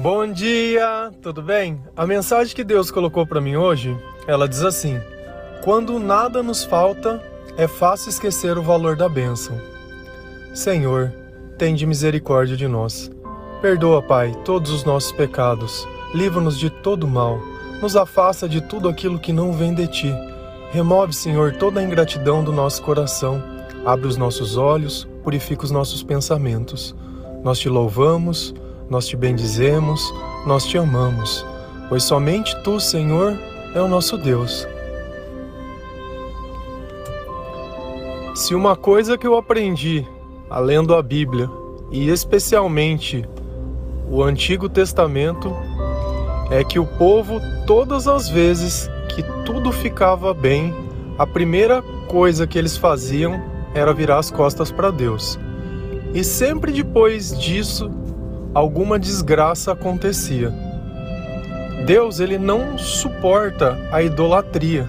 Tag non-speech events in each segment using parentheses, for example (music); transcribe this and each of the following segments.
Bom dia, tudo bem? A mensagem que Deus colocou para mim hoje, ela diz assim: Quando nada nos falta, é fácil esquecer o valor da bênção. Senhor, tende misericórdia de nós. Perdoa, Pai, todos os nossos pecados. Livra-nos de todo mal. Nos afasta de tudo aquilo que não vem de ti. Remove, Senhor, toda a ingratidão do nosso coração. Abre os nossos olhos, purifica os nossos pensamentos. Nós te louvamos, nós te bendizemos, nós te amamos, pois somente tu, Senhor, é o nosso Deus. Se uma coisa que eu aprendi, lendo a Bíblia, e especialmente o Antigo Testamento, é que o povo, todas as vezes que tudo ficava bem, a primeira coisa que eles faziam era virar as costas para Deus. E sempre depois disso, alguma desgraça acontecia. Deus, ele não suporta a idolatria.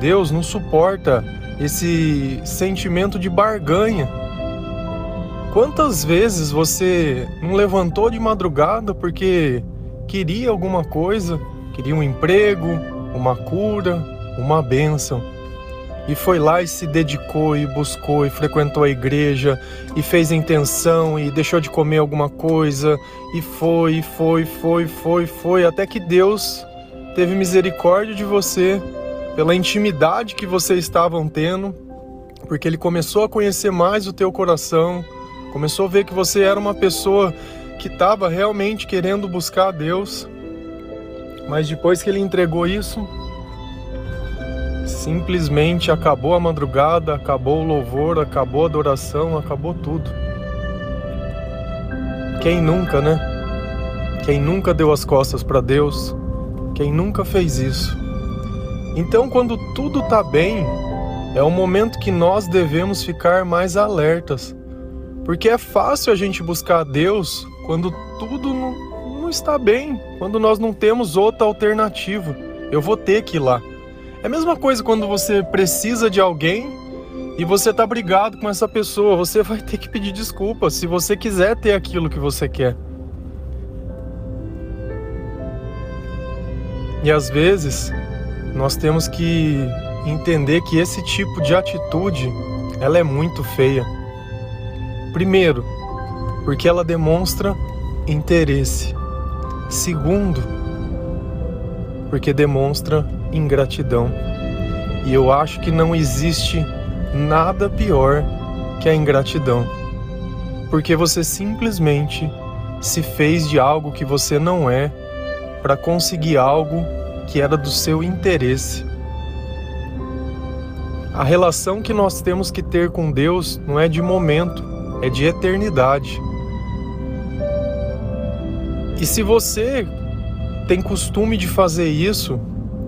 Deus não suporta esse sentimento de barganha. Quantas vezes você não levantou de madrugada porque queria alguma coisa, queria um emprego, uma cura, uma bênção? E foi lá e se dedicou e buscou e frequentou a igreja e fez intenção e deixou de comer alguma coisa e foi, e foi, foi, foi, foi, até que Deus teve misericórdia de você pela intimidade que vocês estavam tendo, porque ele começou a conhecer mais o teu coração, começou a ver que você era uma pessoa que estava realmente querendo buscar a Deus. Mas depois que ele entregou isso, Simplesmente acabou a madrugada, acabou o louvor, acabou a adoração, acabou tudo. Quem nunca, né? Quem nunca deu as costas para Deus? Quem nunca fez isso? Então, quando tudo tá bem, é o momento que nós devemos ficar mais alertas. Porque é fácil a gente buscar Deus quando tudo não, não está bem, quando nós não temos outra alternativa. Eu vou ter que ir lá. É a mesma coisa quando você precisa de alguém e você tá brigado com essa pessoa, você (laughs) vai ter que pedir desculpa se você quiser ter aquilo que você quer. E às vezes nós temos que entender que esse tipo de atitude ela é muito feia. Primeiro, porque ela demonstra interesse. Segundo, porque demonstra ingratidão. E eu acho que não existe nada pior que a ingratidão. Porque você simplesmente se fez de algo que você não é para conseguir algo que era do seu interesse. A relação que nós temos que ter com Deus não é de momento, é de eternidade. E se você tem costume de fazer isso,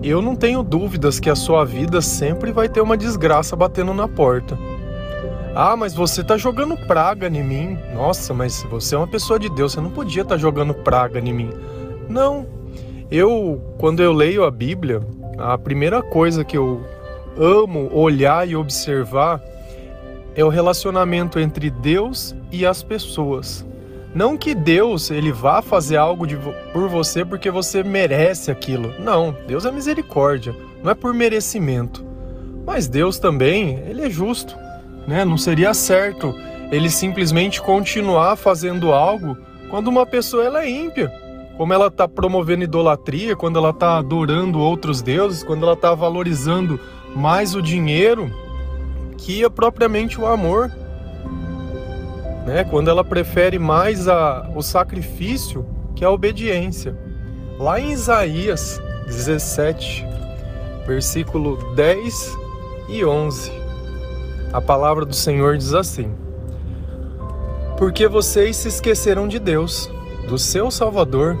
eu não tenho dúvidas que a sua vida sempre vai ter uma desgraça batendo na porta. Ah, mas você tá jogando praga em mim. Nossa, mas você é uma pessoa de Deus, você não podia estar tá jogando praga em mim. Não. Eu, quando eu leio a Bíblia, a primeira coisa que eu amo olhar e observar é o relacionamento entre Deus e as pessoas. Não que Deus ele vá fazer algo de, por você porque você merece aquilo. Não, Deus é misericórdia, não é por merecimento. Mas Deus também, ele é justo, né? Não seria certo ele simplesmente continuar fazendo algo quando uma pessoa ela é ímpia, como ela está promovendo idolatria, quando ela está adorando outros deuses, quando ela está valorizando mais o dinheiro que é propriamente o amor né? Quando ela prefere mais a, o sacrifício que a obediência. Lá em Isaías 17, versículo 10 e 11, a palavra do Senhor diz assim: Porque vocês se esqueceram de Deus, do seu Salvador,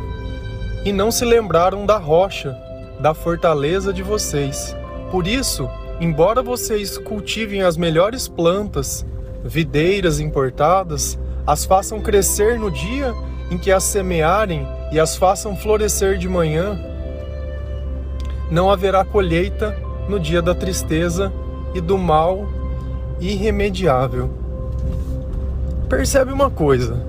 e não se lembraram da rocha, da fortaleza de vocês. Por isso, embora vocês cultivem as melhores plantas videiras importadas, as façam crescer no dia em que as semearem e as façam florescer de manhã. Não haverá colheita no dia da tristeza e do mal irremediável. Percebe uma coisa?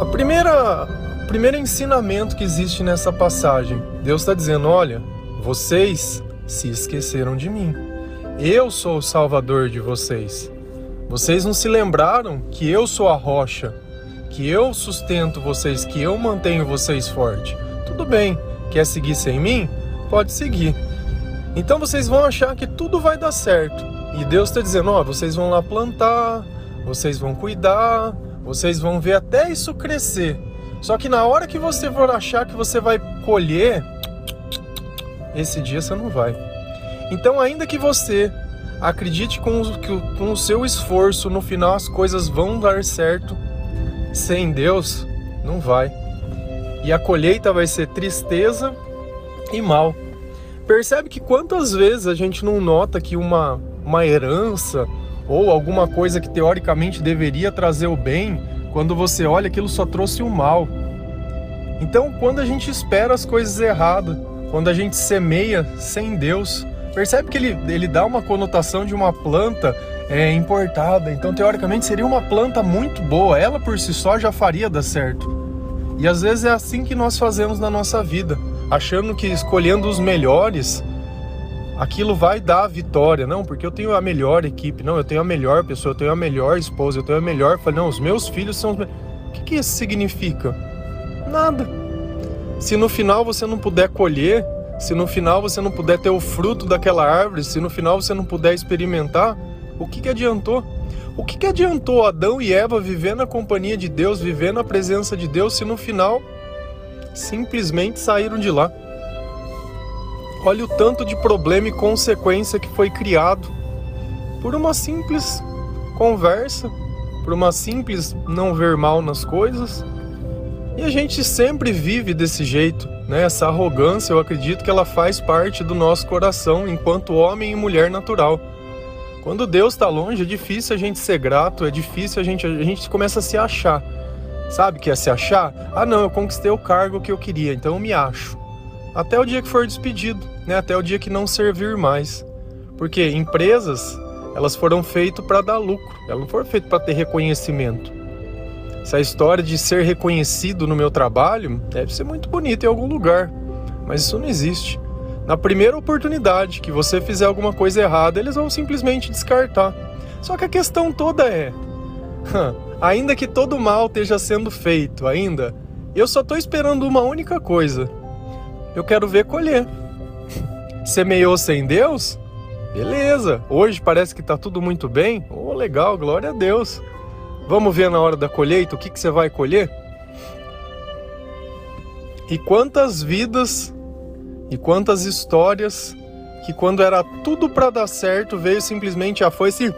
A primeira primeiro ensinamento que existe nessa passagem, Deus está dizendo: olha, vocês se esqueceram de mim. Eu sou o salvador de vocês. Vocês não se lembraram que eu sou a rocha, que eu sustento vocês, que eu mantenho vocês fortes. Tudo bem, quer seguir sem mim? Pode seguir. Então vocês vão achar que tudo vai dar certo. E Deus está dizendo: ó, vocês vão lá plantar, vocês vão cuidar, vocês vão ver até isso crescer. Só que na hora que você for achar que você vai colher, esse dia você não vai. Então, ainda que você acredite com, que com o seu esforço, no final as coisas vão dar certo, sem Deus, não vai. E a colheita vai ser tristeza e mal. Percebe que quantas vezes a gente não nota que uma, uma herança ou alguma coisa que teoricamente deveria trazer o bem, quando você olha aquilo só trouxe o mal. Então, quando a gente espera as coisas erradas, quando a gente semeia sem Deus, percebe que ele, ele dá uma conotação de uma planta é, importada. Então, teoricamente, seria uma planta muito boa. Ela por si só já faria dar certo. E às vezes é assim que nós fazemos na nossa vida, achando que escolhendo os melhores, aquilo vai dar a vitória. Não, porque eu tenho a melhor equipe, não, eu tenho a melhor pessoa, eu tenho a melhor esposa, eu tenho a melhor. Não, os meus filhos são os. O que, que isso significa? Nada. Se no final você não puder colher, se no final você não puder ter o fruto daquela árvore, se no final você não puder experimentar, o que, que adiantou? O que, que adiantou Adão e Eva viver na companhia de Deus, viver na presença de Deus, se no final simplesmente saíram de lá? Olha o tanto de problema e consequência que foi criado por uma simples conversa, por uma simples não ver mal nas coisas. E a gente sempre vive desse jeito, né? Essa arrogância, eu acredito que ela faz parte do nosso coração enquanto homem e mulher natural. Quando Deus está longe, é difícil a gente ser grato, é difícil a gente a gente começa a se achar. Sabe que é se achar? Ah, não, eu conquistei o cargo que eu queria, então eu me acho. Até o dia que for despedido, né? Até o dia que não servir mais. Porque empresas, elas foram feitas para dar lucro, elas não foram feitas para ter reconhecimento. Essa história de ser reconhecido no meu trabalho deve ser muito bonita em algum lugar, mas isso não existe. Na primeira oportunidade que você fizer alguma coisa errada, eles vão simplesmente descartar. Só que a questão toda é: ainda que todo mal esteja sendo feito, ainda, eu só estou esperando uma única coisa. Eu quero ver colher. (laughs) Semeou sem Deus? Beleza, hoje parece que está tudo muito bem. Oh, legal, glória a Deus. Vamos ver na hora da colheita o que, que você vai colher? E quantas vidas e quantas histórias que quando era tudo para dar certo veio simplesmente a foice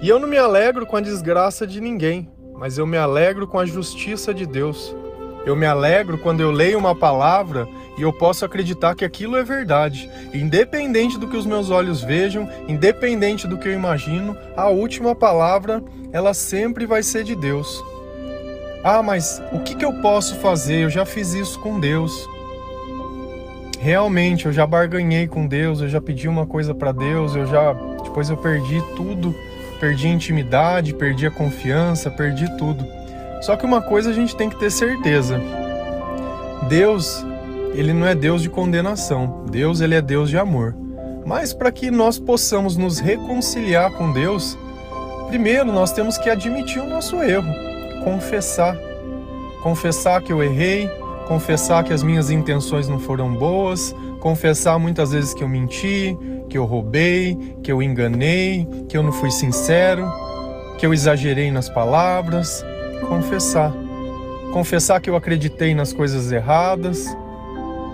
e eu não me alegro com a desgraça de ninguém, mas eu me alegro com a justiça de Deus. Eu me alegro quando eu leio uma palavra e eu posso acreditar que aquilo é verdade. Independente do que os meus olhos vejam, independente do que eu imagino, a última palavra, ela sempre vai ser de Deus. Ah, mas o que, que eu posso fazer? Eu já fiz isso com Deus. Realmente, eu já barganhei com Deus, eu já pedi uma coisa para Deus, eu já. Depois eu perdi tudo. Perdi a intimidade, perdi a confiança, perdi tudo. Só que uma coisa a gente tem que ter certeza. Deus, ele não é Deus de condenação. Deus, ele é Deus de amor. Mas para que nós possamos nos reconciliar com Deus, primeiro nós temos que admitir o nosso erro, confessar. Confessar que eu errei, confessar que as minhas intenções não foram boas, confessar muitas vezes que eu menti, que eu roubei, que eu enganei, que eu não fui sincero, que eu exagerei nas palavras, confessar. Confessar que eu acreditei nas coisas erradas,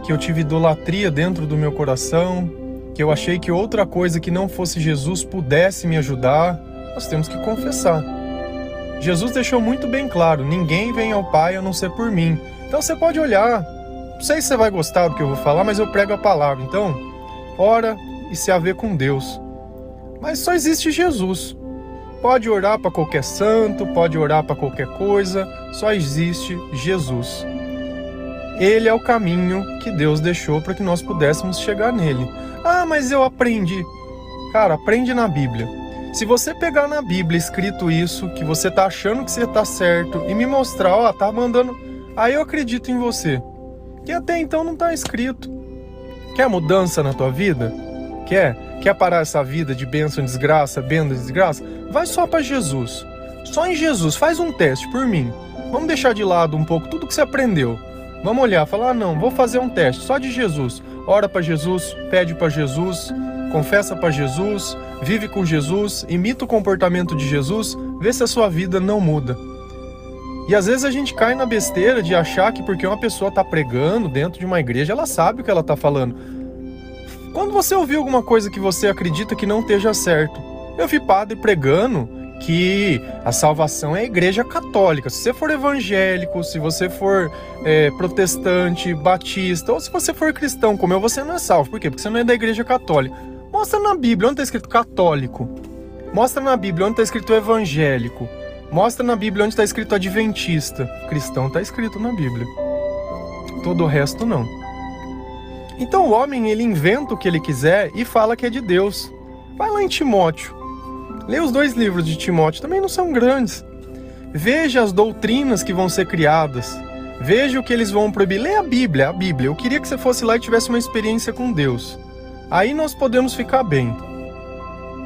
que eu tive idolatria dentro do meu coração, que eu achei que outra coisa que não fosse Jesus pudesse me ajudar. Nós temos que confessar. Jesus deixou muito bem claro: ninguém vem ao Pai a não ser por mim. Então você pode olhar. Não sei se você vai gostar do que eu vou falar, mas eu prego a palavra. Então, ora e se haver com Deus. Mas só existe Jesus. Pode orar para qualquer santo, pode orar para qualquer coisa, só existe Jesus. Ele é o caminho que Deus deixou para que nós pudéssemos chegar nele. Ah, mas eu aprendi. Cara, aprende na Bíblia. Se você pegar na Bíblia escrito isso, que você tá achando que você tá certo, e me mostrar, ó, tá mandando, aí eu acredito em você. Que até então não tá escrito. Quer mudança na tua vida? Quer? Quer parar essa vida de bênção, desgraça, bênção, desgraça? Vai só para Jesus. Só em Jesus. Faz um teste por mim. Vamos deixar de lado um pouco tudo que você aprendeu. Vamos olhar, falar: ah, não, vou fazer um teste só de Jesus. Ora para Jesus, pede para Jesus, confessa para Jesus, vive com Jesus, imita o comportamento de Jesus, vê se a sua vida não muda. E às vezes a gente cai na besteira de achar que porque uma pessoa está pregando dentro de uma igreja, ela sabe o que ela está falando. Quando você ouvir alguma coisa que você acredita que não esteja certo, eu vi padre pregando que a salvação é a igreja católica. Se você for evangélico, se você for é, protestante, batista, ou se você for cristão como eu, você não é salvo. Por quê? Porque você não é da igreja católica. Mostra na Bíblia onde está escrito católico. Mostra na Bíblia onde está escrito evangélico. Mostra na Bíblia onde está escrito adventista. Cristão está escrito na Bíblia. Todo o resto não. Então o homem ele inventa o que ele quiser e fala que é de Deus. Vai lá em Timóteo. Lê os dois livros de Timóteo, também não são grandes. Veja as doutrinas que vão ser criadas. Veja o que eles vão proibir. Lê a Bíblia, a Bíblia. Eu queria que você fosse lá e tivesse uma experiência com Deus. Aí nós podemos ficar bem.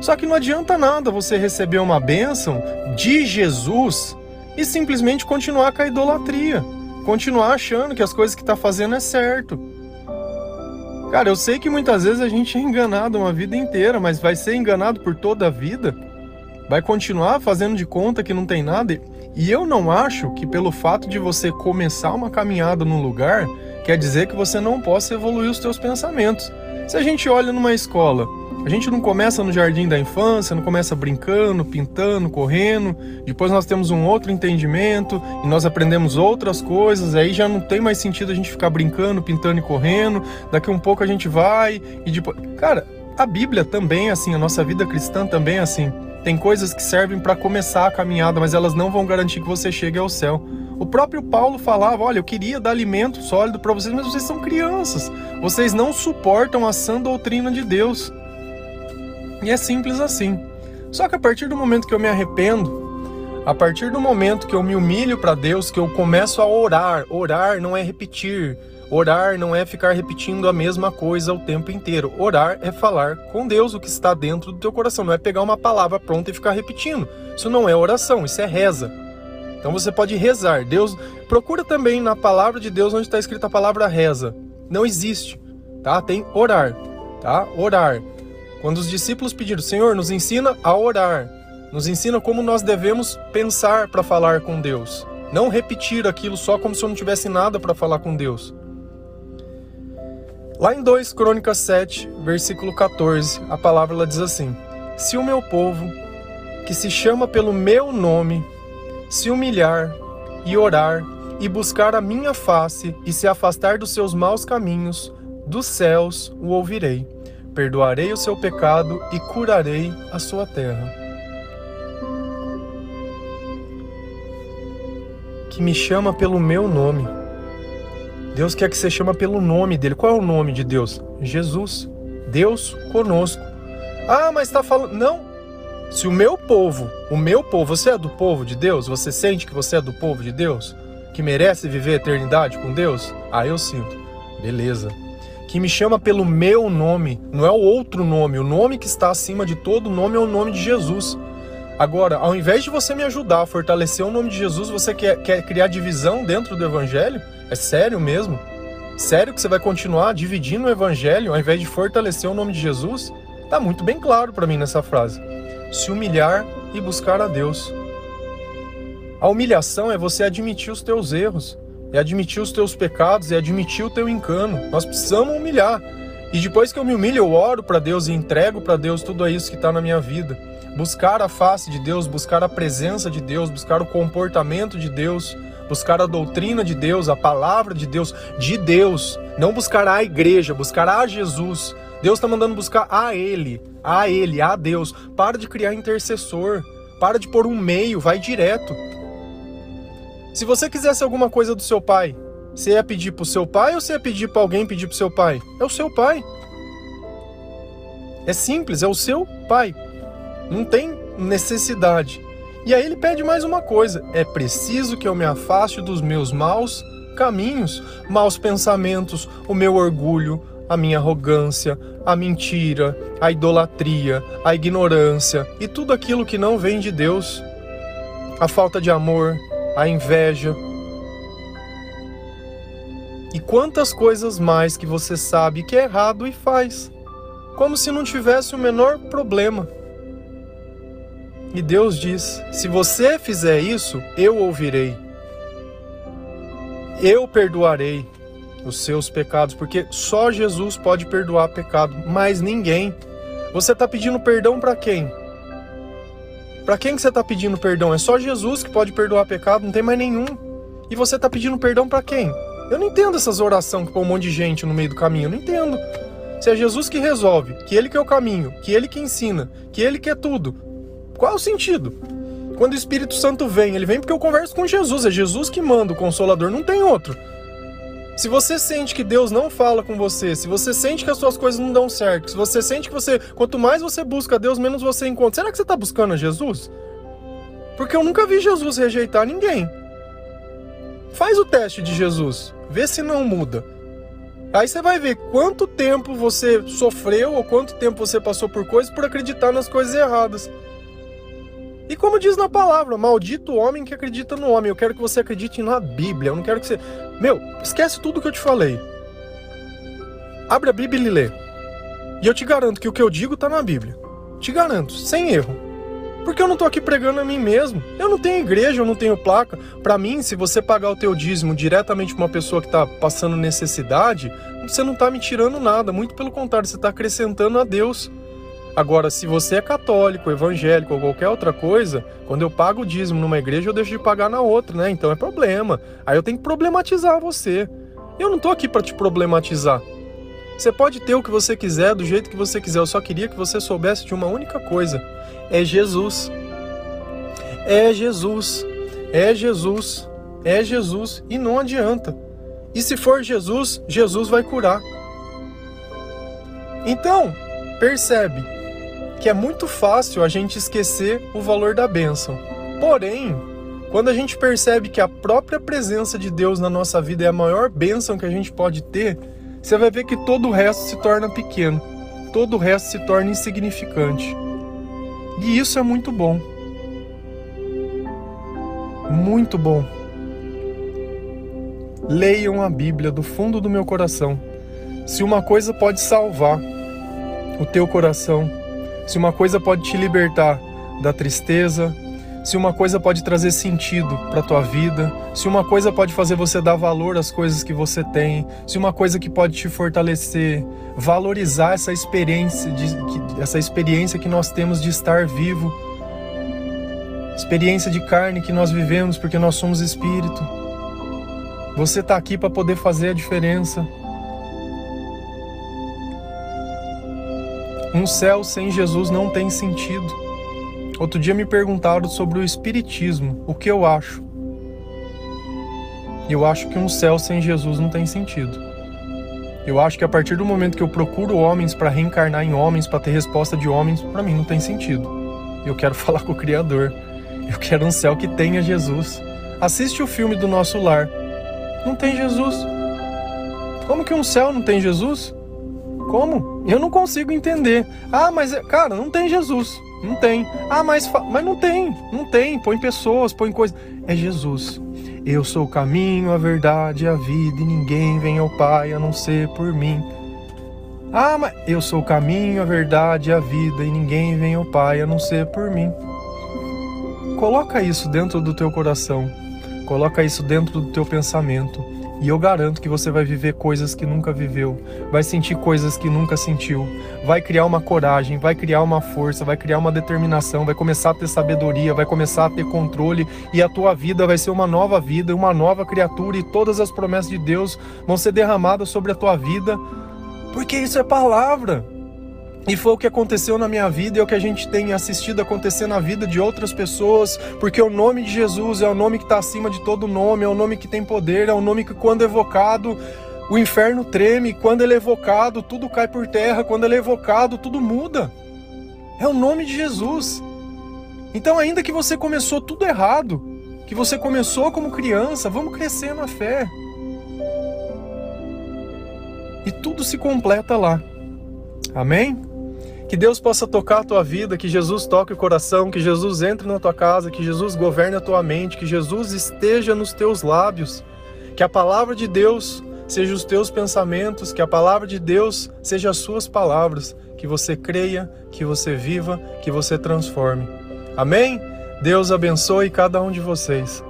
Só que não adianta nada você receber uma bênção de Jesus e simplesmente continuar com a idolatria. Continuar achando que as coisas que está fazendo é certo. Cara, eu sei que muitas vezes a gente é enganado uma vida inteira, mas vai ser enganado por toda a vida? Vai continuar fazendo de conta que não tem nada. E eu não acho que pelo fato de você começar uma caminhada num lugar, quer dizer que você não possa evoluir os seus pensamentos. Se a gente olha numa escola, a gente não começa no jardim da infância, não começa brincando, pintando, correndo, depois nós temos um outro entendimento e nós aprendemos outras coisas, aí já não tem mais sentido a gente ficar brincando, pintando e correndo, daqui um pouco a gente vai e depois. Cara, a Bíblia também é assim, a nossa vida cristã também é assim. Tem coisas que servem para começar a caminhada, mas elas não vão garantir que você chegue ao céu. O próprio Paulo falava: Olha, eu queria dar alimento sólido para vocês, mas vocês são crianças. Vocês não suportam a sã doutrina de Deus. E é simples assim. Só que a partir do momento que eu me arrependo, a partir do momento que eu me humilho para Deus, que eu começo a orar, orar não é repetir, Orar não é ficar repetindo a mesma coisa o tempo inteiro. Orar é falar com Deus o que está dentro do teu coração. Não é pegar uma palavra pronta e ficar repetindo. Isso não é oração, isso é reza. Então você pode rezar. Deus procura também na palavra de Deus onde está escrita a palavra reza. Não existe, tá? Tem orar, tá? Orar. Quando os discípulos pediram, Senhor, nos ensina a orar. Nos ensina como nós devemos pensar para falar com Deus. Não repetir aquilo só como se eu não tivesse nada para falar com Deus. Lá em 2 Crônicas 7, versículo 14, a palavra ela diz assim: Se o meu povo, que se chama pelo meu nome, se humilhar e orar e buscar a minha face e se afastar dos seus maus caminhos, dos céus o ouvirei. Perdoarei o seu pecado e curarei a sua terra. Que me chama pelo meu nome Deus quer que você chama pelo nome dele. Qual é o nome de Deus? Jesus. Deus conosco. Ah, mas está falando. Não. Se o meu povo, o meu povo, você é do povo de Deus? Você sente que você é do povo de Deus? Que merece viver a eternidade com Deus? Ah, eu sinto. Beleza. Que me chama pelo meu nome, não é o outro nome. O nome que está acima de todo nome é o nome de Jesus. Agora, ao invés de você me ajudar a fortalecer o nome de Jesus, você quer, quer criar divisão dentro do evangelho? É sério mesmo? Sério que você vai continuar dividindo o evangelho ao invés de fortalecer o nome de Jesus? Tá muito bem claro para mim nessa frase. Se humilhar e buscar a Deus. A humilhação é você admitir os teus erros, é admitir os teus pecados, é admitir o teu engano. Nós precisamos humilhar. E depois que eu me humilho, eu oro para Deus e entrego para Deus tudo isso que está na minha vida. Buscar a face de Deus, buscar a presença de Deus, buscar o comportamento de Deus, buscar a doutrina de Deus, a palavra de Deus, de Deus. Não buscar a igreja, buscar a Jesus. Deus está mandando buscar a Ele, a Ele, a Deus. Para de criar intercessor. Para de pôr um meio, vai direto. Se você quisesse alguma coisa do seu pai, você ia pedir para o seu pai ou você ia pedir para alguém pedir para o seu pai? É o seu pai. É simples, é o seu pai. Não tem necessidade. E aí ele pede mais uma coisa: é preciso que eu me afaste dos meus maus caminhos, maus pensamentos, o meu orgulho, a minha arrogância, a mentira, a idolatria, a ignorância e tudo aquilo que não vem de Deus, a falta de amor, a inveja. E quantas coisas mais que você sabe que é errado e faz, como se não tivesse o menor problema. E Deus diz: se você fizer isso, eu ouvirei. Eu perdoarei os seus pecados, porque só Jesus pode perdoar pecado, mas ninguém. Você está pedindo perdão para quem? Para quem que você está pedindo perdão? É só Jesus que pode perdoar pecado, não tem mais nenhum. E você está pedindo perdão para quem? Eu não entendo essas orações que põe um monte de gente no meio do caminho, eu não entendo. Se é Jesus que resolve, que ele que é o caminho, que ele que ensina, que ele que é tudo, qual é o sentido? Quando o Espírito Santo vem, ele vem porque eu converso com Jesus, é Jesus que manda o consolador, não tem outro. Se você sente que Deus não fala com você, se você sente que as suas coisas não dão certo, se você sente que você, quanto mais você busca Deus, menos você encontra. Será que você está buscando a Jesus? Porque eu nunca vi Jesus rejeitar ninguém. Faz o teste de Jesus, vê se não muda. Aí você vai ver quanto tempo você sofreu ou quanto tempo você passou por coisas por acreditar nas coisas erradas. E como diz na palavra, maldito o homem que acredita no homem. Eu quero que você acredite na Bíblia. Eu não quero que você. Meu, esquece tudo que eu te falei. Abre a Bíblia e lê. E eu te garanto que o que eu digo está na Bíblia. Te garanto, sem erro. Porque eu não estou aqui pregando a mim mesmo. Eu não tenho igreja, eu não tenho placa. Para mim, se você pagar o teu dízimo diretamente para uma pessoa que está passando necessidade, você não está me tirando nada. Muito pelo contrário, você está acrescentando a Deus. Agora, se você é católico, evangélico ou qualquer outra coisa, quando eu pago o dízimo numa igreja, eu deixo de pagar na outra, né? Então é problema. Aí eu tenho que problematizar você. Eu não tô aqui para te problematizar. Você pode ter o que você quiser, do jeito que você quiser. Eu só queria que você soubesse de uma única coisa: é Jesus. É Jesus. É Jesus. É Jesus. E não adianta. E se for Jesus, Jesus vai curar. Então, percebe que é muito fácil a gente esquecer o valor da bênção. Porém, quando a gente percebe que a própria presença de Deus na nossa vida é a maior bênção que a gente pode ter, você vai ver que todo o resto se torna pequeno, todo o resto se torna insignificante. E isso é muito bom. Muito bom. Leiam a Bíblia do fundo do meu coração. Se uma coisa pode salvar o teu coração, se uma coisa pode te libertar da tristeza, se uma coisa pode trazer sentido para tua vida, se uma coisa pode fazer você dar valor às coisas que você tem, se uma coisa que pode te fortalecer, valorizar essa experiência, de, essa experiência que nós temos de estar vivo, experiência de carne que nós vivemos porque nós somos espírito. Você está aqui para poder fazer a diferença. Um céu sem Jesus não tem sentido. Outro dia me perguntaram sobre o Espiritismo, o que eu acho. Eu acho que um céu sem Jesus não tem sentido. Eu acho que a partir do momento que eu procuro homens para reencarnar em homens, para ter resposta de homens, para mim não tem sentido. Eu quero (laughs) falar com o Criador. Eu quero um céu que tenha Jesus. Assiste o filme do nosso lar. Não tem Jesus. Como que um céu não tem Jesus? Como? Eu não consigo entender. Ah, mas, cara, não tem Jesus. Não tem. Ah, mas, mas não tem. Não tem. Põe pessoas, põe coisas. É Jesus. Eu sou o caminho, a verdade a vida, e ninguém vem ao Pai a não ser por mim. Ah, mas eu sou o caminho, a verdade a vida, e ninguém vem ao Pai a não ser por mim. Coloca isso dentro do teu coração. Coloca isso dentro do teu pensamento. E eu garanto que você vai viver coisas que nunca viveu, vai sentir coisas que nunca sentiu, vai criar uma coragem, vai criar uma força, vai criar uma determinação, vai começar a ter sabedoria, vai começar a ter controle. E a tua vida vai ser uma nova vida, uma nova criatura. E todas as promessas de Deus vão ser derramadas sobre a tua vida, porque isso é palavra. E foi o que aconteceu na minha vida e é o que a gente tem assistido acontecer na vida de outras pessoas, porque o nome de Jesus é o nome que está acima de todo nome, é o nome que tem poder, é o nome que, quando evocado, o inferno treme, quando ele é evocado, tudo cai por terra, quando ele é evocado, tudo muda. É o nome de Jesus. Então, ainda que você começou tudo errado, que você começou como criança, vamos crescer na fé. E tudo se completa lá. Amém? Que Deus possa tocar a tua vida, que Jesus toque o coração, que Jesus entre na tua casa, que Jesus governe a tua mente, que Jesus esteja nos teus lábios, que a palavra de Deus seja os teus pensamentos, que a palavra de Deus seja as suas palavras, que você creia, que você viva, que você transforme. Amém? Deus abençoe cada um de vocês.